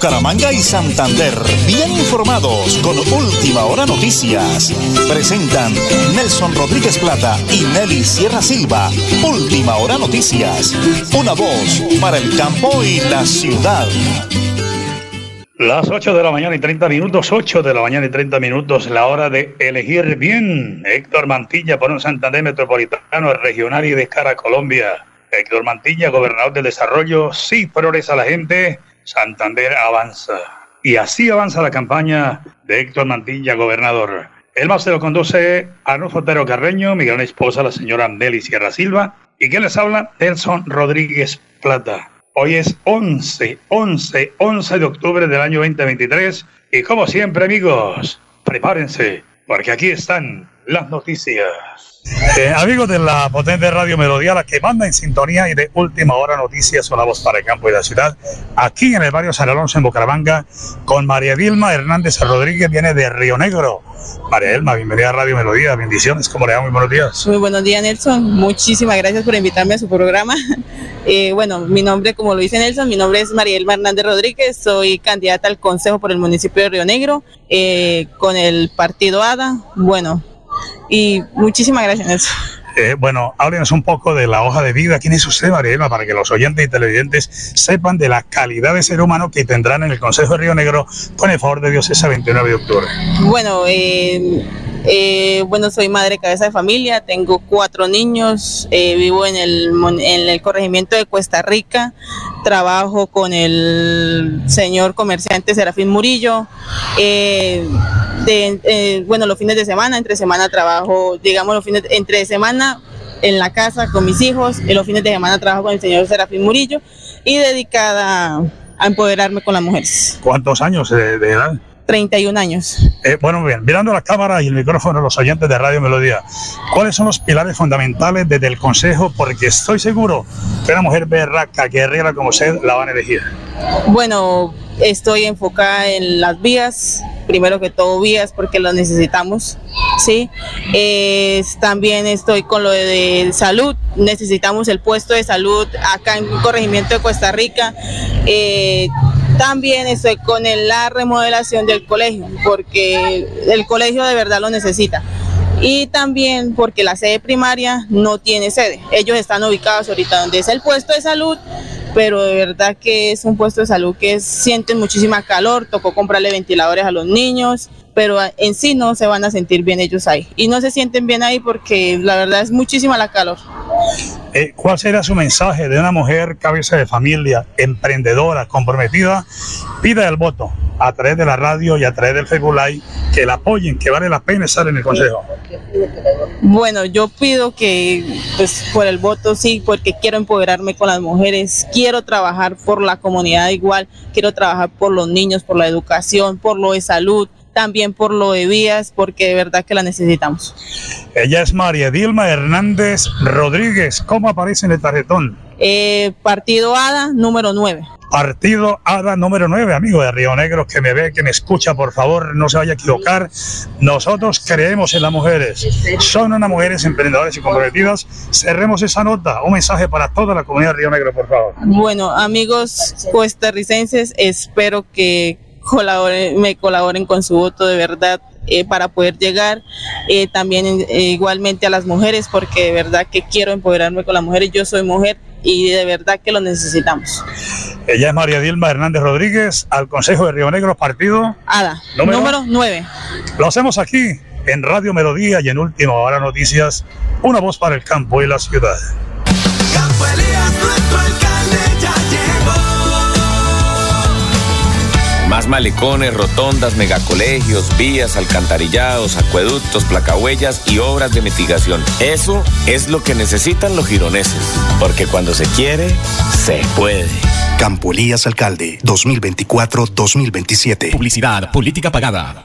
Bucaramanga y Santander, bien informados con Última Hora Noticias. Presentan Nelson Rodríguez Plata y Nelly Sierra Silva. Última Hora Noticias. Una voz para el campo y la ciudad. Las 8 de la mañana y 30 minutos, 8 de la mañana y 30 minutos, la hora de elegir bien. Héctor Mantilla por un Santander Metropolitano, regional y de cara a Colombia. Héctor Mantilla, gobernador del desarrollo, sí progresa la gente, Santander avanza. Y así avanza la campaña de Héctor Mantilla, gobernador. El más se lo conduce Arnulfo Otero Carreño, mi gran esposa, la señora Nelly Sierra Silva. ¿Y quién les habla? Nelson Rodríguez Plata. Hoy es 11, 11, 11 de octubre del año 2023 y como siempre amigos, prepárense porque aquí están las noticias. Eh, amigos de la potente radio Melodía, la que manda en sintonía y de última hora noticias son la voz para el campo y la ciudad, aquí en el barrio San Alonso en Bucaramanga, con María Vilma Hernández Rodríguez, viene de Río Negro. María Vilma, bienvenida a Radio Melodía, bendiciones, ¿cómo le va? Muy buenos días. Muy buenos días Nelson, muchísimas gracias por invitarme a su programa. Eh, bueno, mi nombre, como lo dice Nelson, mi nombre es Mariel Hernández Rodríguez, soy candidata al Consejo por el municipio de Río Negro eh, con el partido ADA. Bueno, y muchísimas gracias Nelson. Eh, bueno, háblenos un poco de la hoja de vida. ¿Quién es usted, Mariela, para que los oyentes y televidentes sepan de la calidad de ser humano que tendrán en el Consejo de Río Negro con el favor de Dios ese 29 de octubre? Bueno, eh, eh, bueno, soy madre cabeza de familia, tengo cuatro niños, eh, vivo en el, en el corregimiento de Cuesta Rica, trabajo con el señor comerciante Serafín Murillo. Eh, de, bueno, los fines de semana, entre semana trabajo, digamos, los fines, entre semana en la casa con mis hijos, y los fines de semana trabajo con el señor Serafín Murillo y dedicada a empoderarme con las mujeres. ¿Cuántos años de edad? 31 años. Eh, bueno, bien, mirando la cámara y el micrófono los oyentes de Radio Melodía, ¿cuáles son los pilares fundamentales desde el Consejo? Porque estoy seguro que una mujer berraca, guerrera como usted, la van a elegir. Bueno, estoy enfocada en las vías, primero que todo vías porque las necesitamos, ¿sí? también estoy con lo de, salud, necesitamos el puesto de salud acá en el corregimiento de Costa Rica. Eh, también estoy con la remodelación del colegio, porque el colegio de verdad lo necesita. Y también porque la sede primaria no tiene sede. Ellos están ubicados ahorita donde es el puesto de salud, pero de verdad que es un puesto de salud que sienten muchísima calor, tocó comprarle ventiladores a los niños, pero en sí no se van a sentir bien ellos ahí. Y no se sienten bien ahí porque la verdad es muchísima la calor. Eh, ¿Cuál sería su mensaje de una mujer cabeza de familia, emprendedora, comprometida? Pida el voto a través de la radio y a través del Facebook Live, que la apoyen, que vale la pena estar en el Consejo. Bueno, yo pido que, pues, por el voto sí, porque quiero empoderarme con las mujeres, quiero trabajar por la comunidad igual, quiero trabajar por los niños, por la educación, por lo de salud, también por lo de vías, porque de verdad que la necesitamos. Ella es María Dilma Hernández Rodríguez. ¿Cómo aparece en el tarjetón? Eh, partido ADA número 9. Partido ADA número 9, amigo de Río Negro, que me ve, que me escucha, por favor, no se vaya a equivocar. Nosotros creemos en las mujeres. Son unas mujeres emprendedoras y comprometidas. Cerremos esa nota. Un mensaje para toda la comunidad de Río Negro, por favor. Bueno, amigos costarricenses, espero que me colaboren con su voto de verdad eh, para poder llegar eh, también eh, igualmente a las mujeres porque de verdad que quiero empoderarme con las mujeres yo soy mujer y de verdad que lo necesitamos. Ella es María Dilma Hernández Rodríguez al Consejo de Río Negro partido ADA número, 9 lo hacemos aquí en Radio Melodía y en Última Hora Noticias una voz para el campo y la ciudad. Campo Más malecones, rotondas, megacolegios, vías, alcantarillados, acueductos, placahuellas y obras de mitigación. Eso es lo que necesitan los gironeses. Porque cuando se quiere, se puede. Campo Elías Alcalde, 2024-2027. Publicidad, política pagada.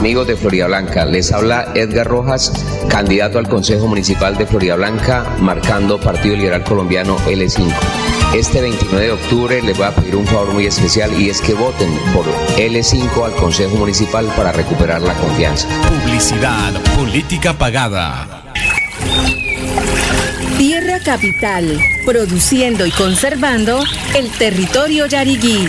Amigos de Florida Blanca, les habla Edgar Rojas, candidato al Consejo Municipal de Florida Blanca, marcando Partido Liberal Colombiano L5. Este 29 de octubre les voy a pedir un favor muy especial y es que voten por L5 al Consejo Municipal para recuperar la confianza. Publicidad, política pagada. Tierra Capital, produciendo y conservando el territorio yariguí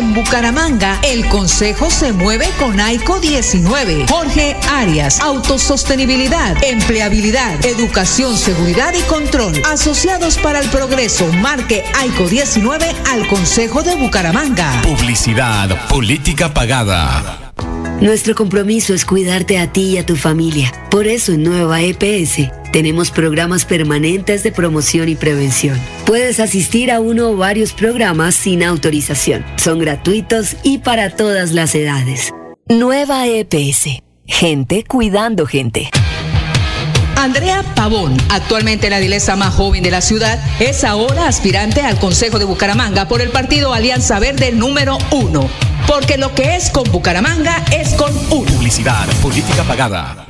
En Bucaramanga, el Consejo se mueve con AICO 19. Jorge Arias, autosostenibilidad, empleabilidad, educación, seguridad y control. Asociados para el progreso, marque AICO 19 al Consejo de Bucaramanga. Publicidad, política pagada. Nuestro compromiso es cuidarte a ti y a tu familia. Por eso en Nueva EPS tenemos programas permanentes de promoción y prevención. Puedes asistir a uno o varios programas sin autorización. Son gratuitos y para todas las edades. Nueva EPS. Gente cuidando gente. Andrea Pavón, actualmente la dilesa más joven de la ciudad, es ahora aspirante al Consejo de Bucaramanga por el partido Alianza Verde número uno. Porque lo que es con Bucaramanga es con uno. Publicidad, política pagada.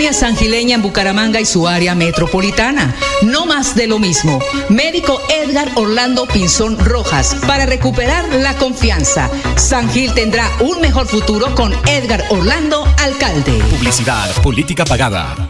Colonia Sangileña en Bucaramanga y su área metropolitana. No más de lo mismo. Médico Edgar Orlando Pinzón Rojas para recuperar la confianza. San Gil tendrá un mejor futuro con Edgar Orlando, alcalde. Publicidad, política pagada.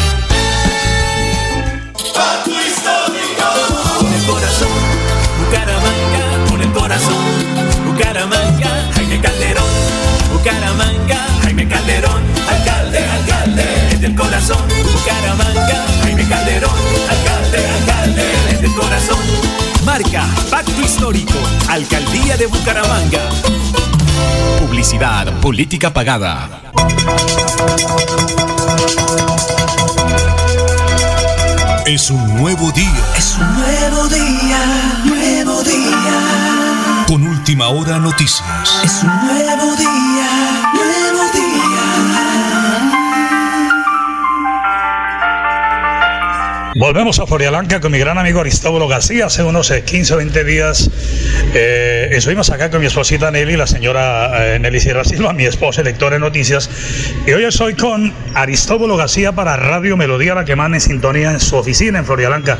Corazón, Bucaramanga, Jaime Calderón, alcalde, alcalde, desde el corazón. Marca, Pacto Histórico, Alcaldía de Bucaramanga. Publicidad, política pagada. Es un nuevo día. Es un nuevo día, nuevo día. Con última hora noticias. Es un nuevo día, Volvemos a Florialanca con mi gran amigo Aristóbulo García. Hace unos 15 o 20 días eh, estuvimos acá con mi esposita Nelly, la señora eh, Nelly Sierra Silva, mi esposa, lectora de noticias. Y hoy estoy con Aristóbulo García para Radio Melodía, la que manda en sintonía en su oficina en Florialanca.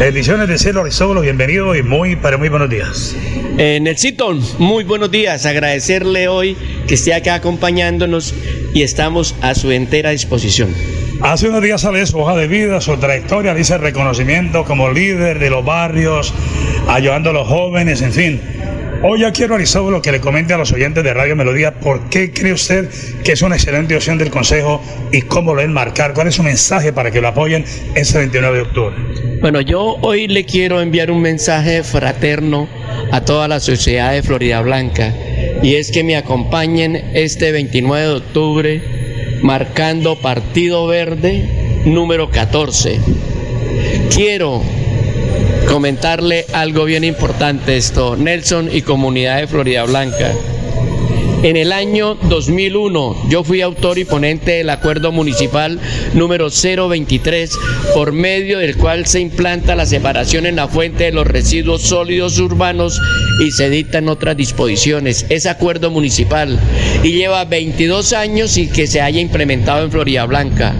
Bendiciones de cielo, Aristóbulo, bienvenido y muy, pero muy buenos días. Eh, Nelsito, muy buenos días. Agradecerle hoy que esté acá acompañándonos y estamos a su entera disposición. Hace unos días sale su hoja de vida, su trayectoria, dice reconocimiento como líder de los barrios, ayudando a los jóvenes, en fin. Hoy ya quiero, Aristóbulo, que le comente a los oyentes de Radio Melodía por qué cree usted que es una excelente opción del Consejo y cómo lo enmarcar. ¿Cuál es su mensaje para que lo apoyen este 29 de octubre? Bueno, yo hoy le quiero enviar un mensaje fraterno a toda la sociedad de Florida Blanca y es que me acompañen este 29 de octubre marcando Partido Verde número 14. Quiero comentarle algo bien importante esto, Nelson y comunidad de Florida Blanca. En el año 2001 yo fui autor y ponente del acuerdo municipal número 023 por medio del cual se implanta la separación en la fuente de los residuos sólidos urbanos y se dictan otras disposiciones. Es acuerdo municipal y lleva 22 años y que se haya implementado en Florida Blanca.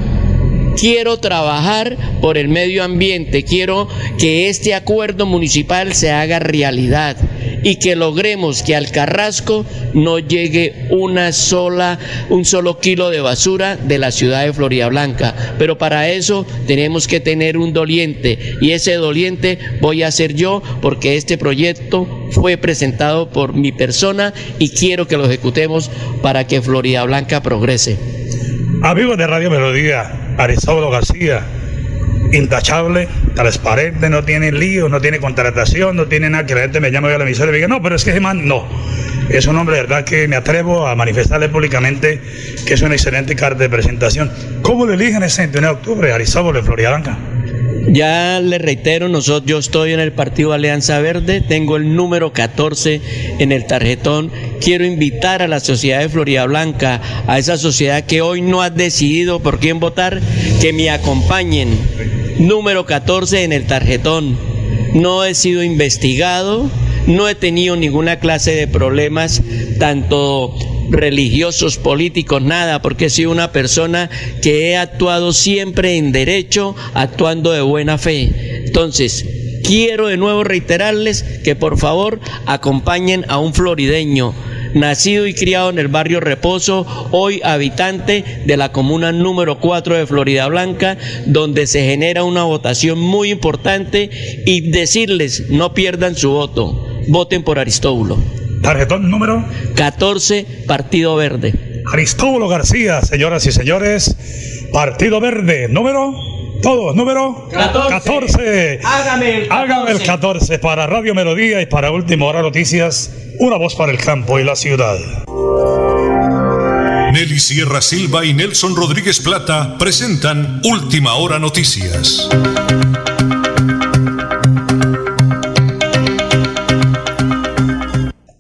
quiero trabajar por el medio ambiente, quiero que este acuerdo municipal se haga realidad y que logremos que al Carrasco no llegue una sola, un solo kilo de basura de la ciudad de Florida Blanca. Pero para eso tenemos que tener un doliente y ese doliente voy a ser yo porque este proyecto fue presentado por mi persona y quiero que lo ejecutemos para que Florida Blanca progrese. Amigos de Radio Melodía, Aristóbulo García, intachable, transparente, no tiene líos, no tiene contratación, no tiene nada que la gente me llame a la emisora y me diga, no, pero es que man, no. Es un hombre de verdad que me atrevo a manifestarle públicamente que es una excelente carta de presentación. ¿Cómo le eligen ese 29 de octubre, Aristóbulo, de Florida Blanca? Ya le reitero, nosotros, yo estoy en el partido Alianza Verde, tengo el número 14 en el tarjetón. Quiero invitar a la sociedad de Florida Blanca, a esa sociedad que hoy no ha decidido por quién votar, que me acompañen. Número 14 en el tarjetón. No he sido investigado, no he tenido ninguna clase de problemas, tanto religiosos, políticos, nada, porque he sido una persona que he actuado siempre en derecho, actuando de buena fe. Entonces, quiero de nuevo reiterarles que por favor acompañen a un florideño nacido y criado en el barrio Reposo, hoy habitante de la comuna número 4 de Florida Blanca, donde se genera una votación muy importante y decirles no pierdan su voto, voten por Aristóbulo. Tarjetón número 14, Partido Verde. Aristóbulo García, señoras y señores, Partido Verde, número todos, número 14. 14. Hágame el 14. Hágame el 14 para Radio Melodía y para Última Hora Noticias, una voz para el campo y la ciudad. Nelly Sierra Silva y Nelson Rodríguez Plata presentan Última Hora Noticias.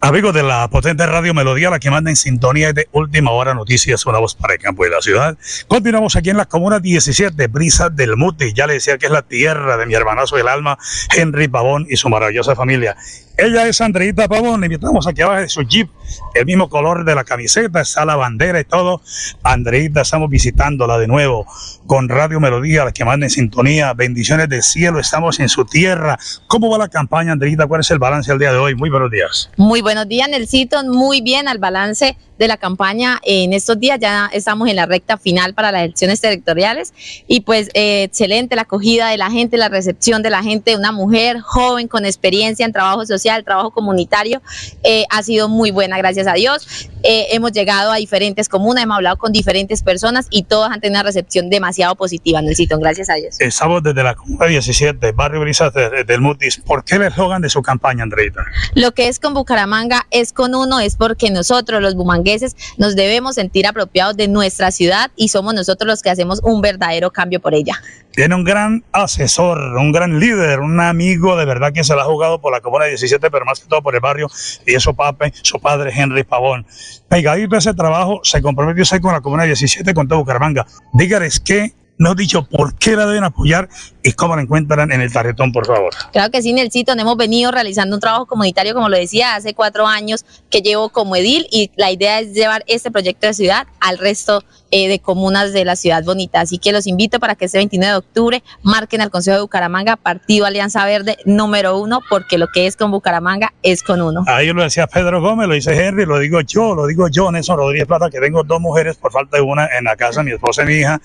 Amigos de la potente radio Melodía, la que manda en sintonía de Última Hora Noticias, una voz para el campo y la ciudad. Continuamos aquí en la comuna 17, Brisa del Mute. Ya le decía que es la tierra de mi hermanazo del alma, Henry Pavón y su maravillosa familia. Ella es Andreita Pavón, le invitamos aquí abajo de su jeep, el mismo color de la camiseta, está la bandera y todo. Andreita, estamos visitándola de nuevo con Radio Melodía, la que manda en sintonía. Bendiciones del cielo, estamos en su tierra. ¿Cómo va la campaña, Andreita? ¿Cuál es el balance al día de hoy? Muy buenos días. Muy buenos días, Nelsito. Muy bien al balance de la campaña en estos días. Ya estamos en la recta final para las elecciones territoriales y pues eh, excelente la acogida de la gente, la recepción de la gente, una mujer joven con experiencia en trabajo social, trabajo comunitario, eh, ha sido muy buena, gracias a Dios. Eh, hemos llegado a diferentes comunas, hemos hablado con diferentes personas y todas han tenido una recepción demasiado positiva, Nelsito, gracias a Dios. Estamos desde la comuna 17, Barrio Brisas de- de- del Mutis. ¿Por qué el eslogan de su campaña, Andreita? Lo que es con Bucaramanga es con uno, es porque nosotros los bumangueses nos debemos sentir apropiados de nuestra ciudad y somos nosotros los que hacemos un verdadero cambio por ella. Tiene un gran asesor, un gran líder, un amigo de verdad que se la ha jugado por la Comuna 17, pero más que todo por el barrio, y es su, pape, su padre Henry Pavón. Pegadito a ese trabajo, se comprometió usted con la Comuna 17, con todo Bucaramanga. Dígales que, no dicho por qué la deben apoyar y cómo la encuentran en el tarjetón, por favor. Claro que sí, Nelsito, hemos venido realizando un trabajo comunitario, como lo decía, hace cuatro años que llevo como edil y la idea es llevar este proyecto de ciudad al resto eh, de comunas de la ciudad bonita. Así que los invito para que este 29 de octubre marquen al Consejo de Bucaramanga, Partido Alianza Verde número uno, porque lo que es con Bucaramanga es con uno. Ahí lo decía Pedro Gómez, lo dice Henry, lo digo yo, lo digo yo, Nelson Rodríguez Plata, que tengo dos mujeres por falta de una en la casa, mi esposa y mi hija.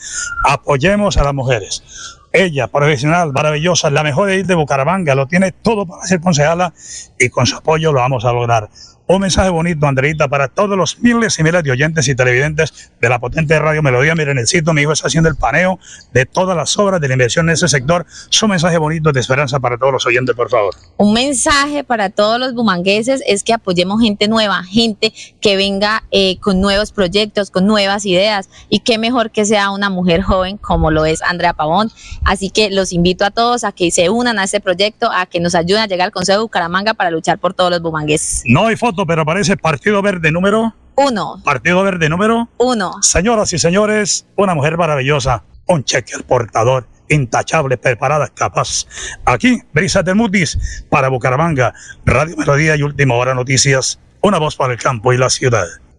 Apoyemos a las mujeres. Ella, profesional, maravillosa, la mejor de de Bucaramanga, lo tiene todo para ser concejala y con su apoyo lo vamos a lograr. Un mensaje bonito, Andreita, para todos los miles y miles de oyentes y televidentes de la potente radio Melodía. Miren, el sitio, mi hijo está haciendo el paneo de todas las obras de la inversión en ese sector. Su mensaje bonito de esperanza para todos los oyentes, por favor. Un mensaje para todos los bumangueses es que apoyemos gente nueva, gente que venga eh, con nuevos proyectos, con nuevas ideas y qué mejor que sea una mujer joven como lo es Andrea Pavón. Así que los invito a todos a que se unan a este proyecto, a que nos ayuden a llegar al Consejo de Bucaramanga para luchar por todos los bumangueses. No hay foto, pero aparece Partido Verde número. Uno, Partido Verde número. uno. Señoras y señores, una mujer maravillosa, un cheque al portador, intachable, preparada, capaz. Aquí, Brisa de Mutis, para Bucaramanga, Radio Melodía y Última Hora Noticias, una voz para el campo y la ciudad.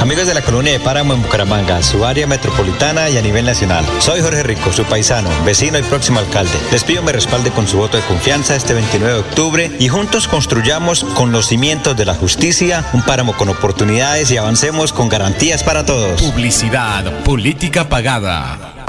Amigos de la colonia de Páramo en Bucaramanga, su área metropolitana y a nivel nacional. Soy Jorge Rico, su paisano, vecino y próximo alcalde. Les pido me respalde con su voto de confianza este 29 de octubre y juntos construyamos con los cimientos de la justicia un páramo con oportunidades y avancemos con garantías para todos. Publicidad, política pagada.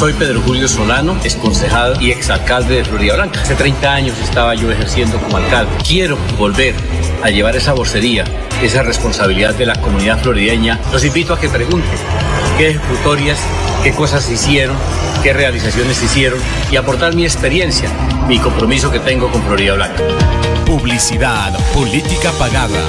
Soy Pedro Julio Solano, exconcejado y exalcalde de Florida Blanca. Hace 30 años estaba yo ejerciendo como alcalde. Quiero volver a llevar esa vocería, esa responsabilidad de la comunidad florideña. Los invito a que pregunten qué ejecutorias, qué cosas hicieron, qué realizaciones hicieron y aportar mi experiencia, mi compromiso que tengo con Florida Blanca. Publicidad, política pagada.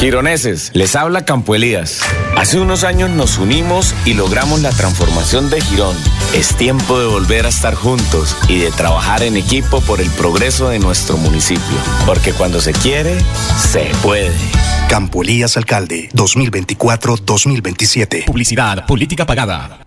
Gironeses, les habla Campo Elías. Hace unos años nos unimos y logramos la transformación de Girón. Es tiempo de volver a estar juntos y de trabajar en equipo por el progreso de nuestro municipio. Porque cuando se quiere, se puede. Campo Elías Alcalde, 2024-2027. Publicidad, política pagada.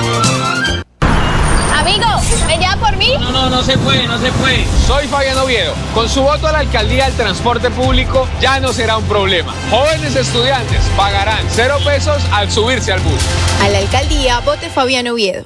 No, no, no se puede, no se puede. Soy Fabián Oviedo. Con su voto a la alcaldía el transporte público ya no será un problema. Jóvenes estudiantes pagarán cero pesos al subirse al bus. A la alcaldía, vote Fabián Oviedo.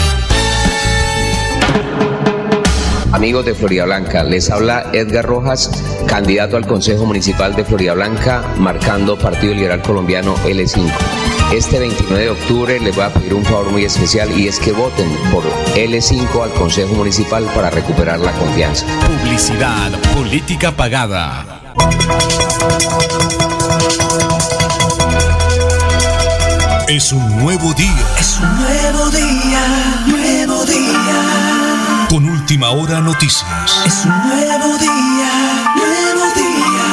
Amigos de Florida Blanca, les habla Edgar Rojas, candidato al Consejo Municipal de Florida Blanca, marcando Partido Liberal Colombiano L5. Este 29 de octubre les voy a pedir un favor muy especial y es que voten por L5 al Consejo Municipal para recuperar la confianza. Publicidad, política pagada. Es un nuevo día. Es un última hora noticias. Es un nuevo día, nuevo día.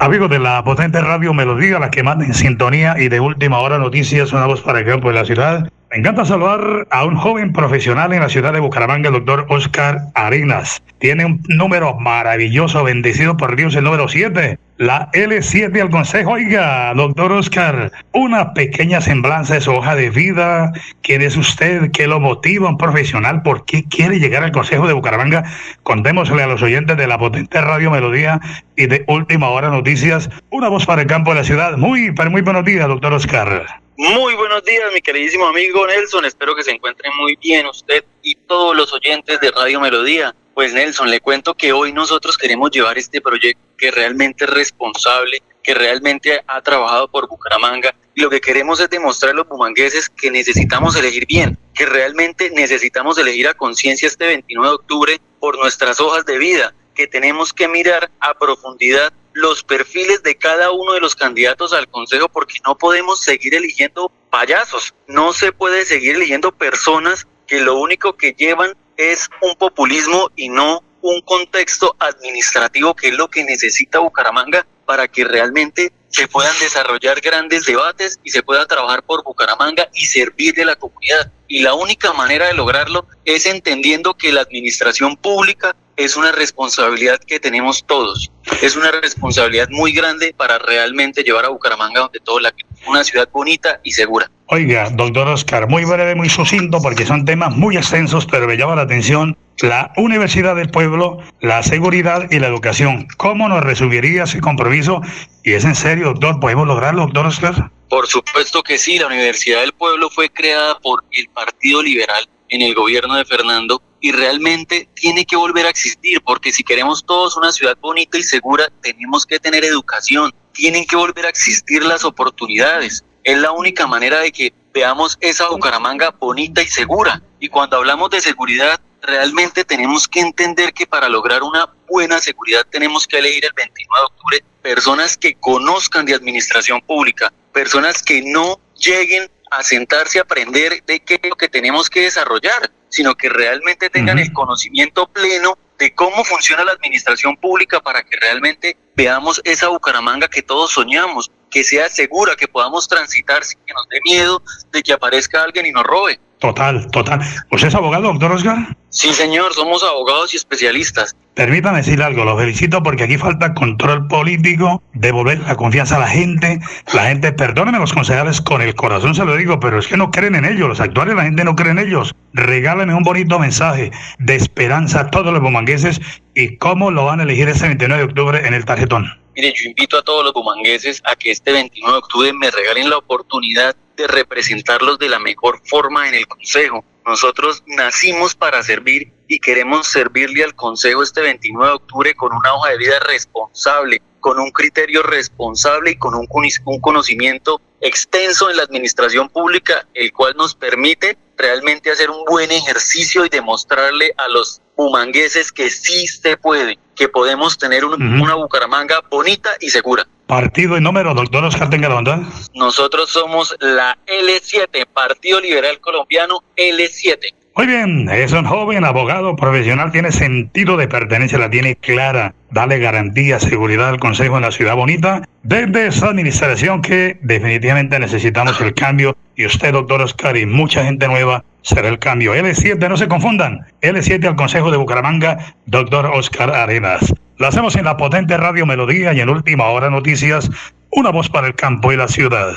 Amigos de la potente radio Melodía, la que manda en sintonía y de última hora noticias, una voz para el campo de la ciudad. Me encanta saludar a un joven profesional en la ciudad de Bucaramanga, el doctor Oscar Arenas. Tiene un número maravilloso, bendecido por Dios, el número 7. La L7 al Consejo. Oiga, doctor Oscar, una pequeña semblanza de su hoja de vida. ¿Quién es usted? ¿Qué lo motiva un profesional? ¿Por qué quiere llegar al Consejo de Bucaramanga? Contémosle a los oyentes de la potente Radio Melodía y de Última Hora Noticias. Una voz para el campo de la ciudad. Muy, pero muy buenos días, doctor Oscar. Muy buenos días, mi queridísimo amigo Nelson. Espero que se encuentre muy bien usted y todos los oyentes de Radio Melodía. Pues Nelson, le cuento que hoy nosotros queremos llevar este proyecto que realmente es responsable, que realmente ha trabajado por Bucaramanga y lo que queremos es demostrar a los bumangueses que necesitamos elegir bien, que realmente necesitamos elegir a conciencia este 29 de octubre por nuestras hojas de vida, que tenemos que mirar a profundidad los perfiles de cada uno de los candidatos al Consejo porque no podemos seguir eligiendo payasos, no se puede seguir eligiendo personas que lo único que llevan es un populismo y no un contexto administrativo que es lo que necesita Bucaramanga para que realmente se puedan desarrollar grandes debates y se pueda trabajar por Bucaramanga y servir de la comunidad. Y la única manera de lograrlo es entendiendo que la administración pública es una responsabilidad que tenemos todos. Es una responsabilidad muy grande para realmente llevar a Bucaramanga donde todo la una ciudad bonita y segura. Oiga, doctor Oscar, muy breve, muy sucinto, porque son temas muy extensos, pero me llama la atención la Universidad del Pueblo, la seguridad y la educación. ¿Cómo nos resumiría ese compromiso? Y es en serio, doctor, ¿podemos lograrlo, doctor Oscar? Por supuesto que sí, la Universidad del Pueblo fue creada por el Partido Liberal en el gobierno de Fernando y realmente tiene que volver a existir, porque si queremos todos una ciudad bonita y segura, tenemos que tener educación, tienen que volver a existir las oportunidades. Es la única manera de que veamos esa Bucaramanga bonita y segura. Y cuando hablamos de seguridad, realmente tenemos que entender que para lograr una buena seguridad tenemos que elegir el 29 de octubre personas que conozcan de administración pública, personas que no lleguen a sentarse a aprender de qué es lo que tenemos que desarrollar, sino que realmente tengan el conocimiento pleno de cómo funciona la administración pública para que realmente veamos esa Bucaramanga que todos soñamos, que sea segura, que podamos transitar sin que nos dé miedo de que aparezca alguien y nos robe. Total, total. ¿Usted es abogado, doctor Oscar? Sí, señor, somos abogados y especialistas. Permítame decir algo, lo felicito porque aquí falta control político, devolver la confianza a la gente. La gente, perdónenme los concejales, con el corazón se lo digo, pero es que no creen en ellos, los actuales la gente no cree en ellos. Regálenme un bonito mensaje de esperanza a todos los bumangueses y cómo lo van a elegir ese 29 de octubre en el tarjetón. Mire, yo invito a todos los bumangueses a que este 29 de octubre me regalen la oportunidad de representarlos de la mejor forma en el Consejo. Nosotros nacimos para servir y queremos servirle al Consejo este 29 de octubre con una hoja de vida responsable, con un criterio responsable y con un, un conocimiento extenso en la administración pública, el cual nos permite realmente hacer un buen ejercicio y demostrarle a los humangueses que sí se puede, que podemos tener una Bucaramanga bonita y segura. Partido y número, doctor Oscar Tengarondá. Nosotros somos la L7, Partido Liberal Colombiano L7. Muy bien, es un joven abogado profesional, tiene sentido de pertenencia, la tiene clara. Dale garantía, seguridad al Consejo en la Ciudad Bonita. Desde esa administración que definitivamente necesitamos el cambio. Y usted, doctor Oscar, y mucha gente nueva será el cambio. L7, no se confundan. L7 al Consejo de Bucaramanga, doctor Oscar Arenas. Lo hacemos en la potente Radio Melodía y en Última Hora Noticias, una voz para el campo y la ciudad.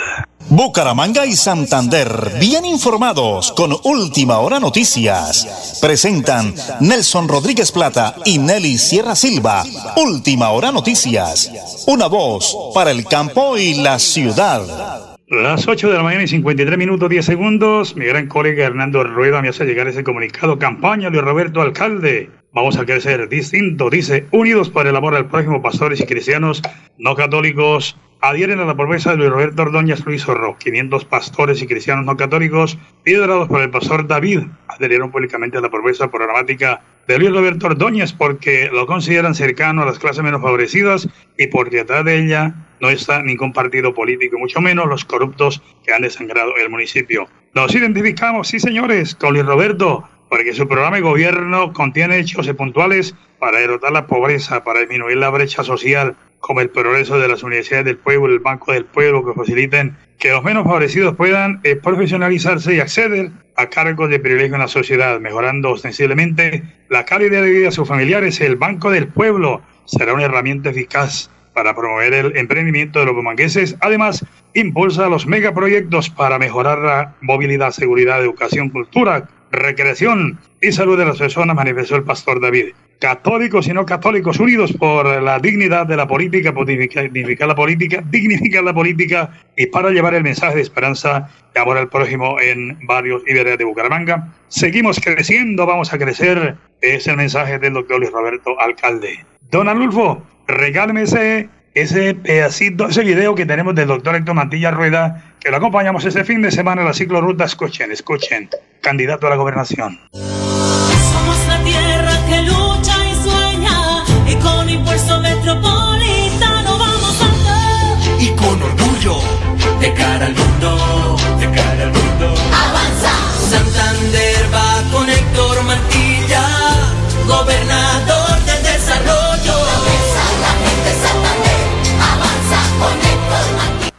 Bucaramanga y Santander, bien informados con Última Hora Noticias. Presentan Nelson Rodríguez Plata y Nelly Sierra Silva. Última Hora Noticias. Una voz para el campo y la ciudad. Las 8 de la mañana y 53 minutos 10 segundos. Mi gran colega Hernando Rueda me hace llegar ese comunicado. Campaña de Roberto Alcalde. Vamos a crecer distinto. Dice, unidos para el amor al prójimo, pastores y cristianos no católicos adhieren a la promesa de Luis Roberto Ordóñez Luis Zorro. 500 pastores y cristianos no católicos, liderados por el pastor David, adherieron públicamente a la promesa programática de Luis Roberto Ordóñez porque lo consideran cercano a las clases menos favorecidas y porque detrás de ella no está ningún partido político, mucho menos los corruptos que han desangrado el municipio. Nos identificamos, sí señores, con Luis Roberto, porque su programa de gobierno contiene hechos puntuales para derrotar la pobreza, para disminuir la brecha social, como el progreso de las universidades del pueblo, el Banco del Pueblo, que faciliten que los menos favorecidos puedan eh, profesionalizarse y acceder a cargos de privilegio en la sociedad, mejorando ostensiblemente la calidad de vida de sus familiares. El Banco del Pueblo será una herramienta eficaz para promover el emprendimiento de los bumangueses. Además, impulsa los megaproyectos para mejorar la movilidad, seguridad, educación, cultura, recreación y salud de las personas, manifestó el pastor David. Católicos y no católicos unidos por la dignidad de la política, dignificar la política, dignificar la política y para llevar el mensaje de esperanza y amor al prójimo en varios iberes de Bucaramanga. Seguimos creciendo, vamos a crecer. Es el mensaje del doctor Luis Roberto Alcalde. Don Alulfo, regáleme ese, pedacito, ese video que tenemos del doctor Héctor Mantilla Rueda que lo acompañamos este fin de semana en la ciclo ruta. Escuchen, escuchen, candidato a la gobernación. Somos la tierra que lucha y sueña y con impuesto metropolitano vamos a andar. Y con orgullo, de cara al mundo, de cara al mundo. Avanza. Santander va con Héctor Mantilla, gobernador del desarrollo. La gente de Santander avanza con Héctor Mantilla.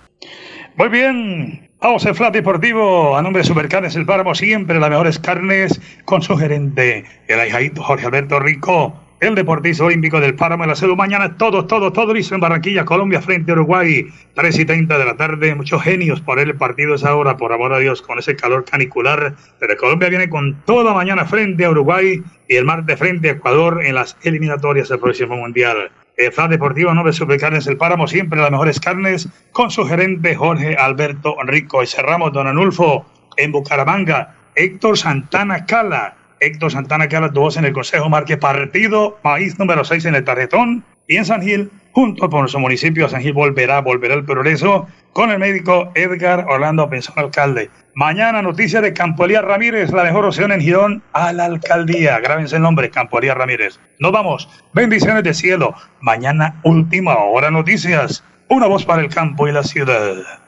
Muy bien, vamos al Flat Deportivo, a nombre de Supercarnes El Páramo, siempre las mejores carnes, con su gerente, el ahijadito Jorge Alberto Rico, el deportista olímpico del Páramo la Salud. Mañana todo, todo, todo listo en Barranquilla, Colombia, frente a Uruguay, 3 y 30 de la tarde. Muchos genios por el partido esa hora, por amor a Dios, con ese calor canicular. Pero Colombia viene con toda mañana frente a Uruguay y el martes frente a Ecuador en las eliminatorias del próximo Mundial. El Flat Deportivo Nombre Supercarnes El Páramo, siempre las mejores carnes, con su gerente Jorge Alberto Rico. Y cerramos, don Anulfo, en Bucaramanga, Héctor Santana Cala. Héctor Santana Cala, tu voz en el Consejo Marque Partido, país número 6 en el tarjetón. Y en San Gil, junto con nuestro municipio, San Gil volverá, volverá el progreso con el médico Edgar Orlando Pensón Alcalde. Mañana, noticia de Campo Elías Ramírez, la mejor opción en Girón a la alcaldía. Grábense el nombre, Campo Elías Ramírez. Nos vamos. Bendiciones de cielo. Mañana, última hora, noticias. Una voz para el campo y la ciudad.